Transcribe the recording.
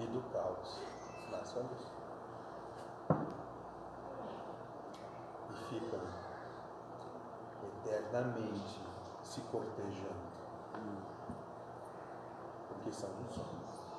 e do caos Nós a. E ficam eternamente se cortejando. Porque são um homens?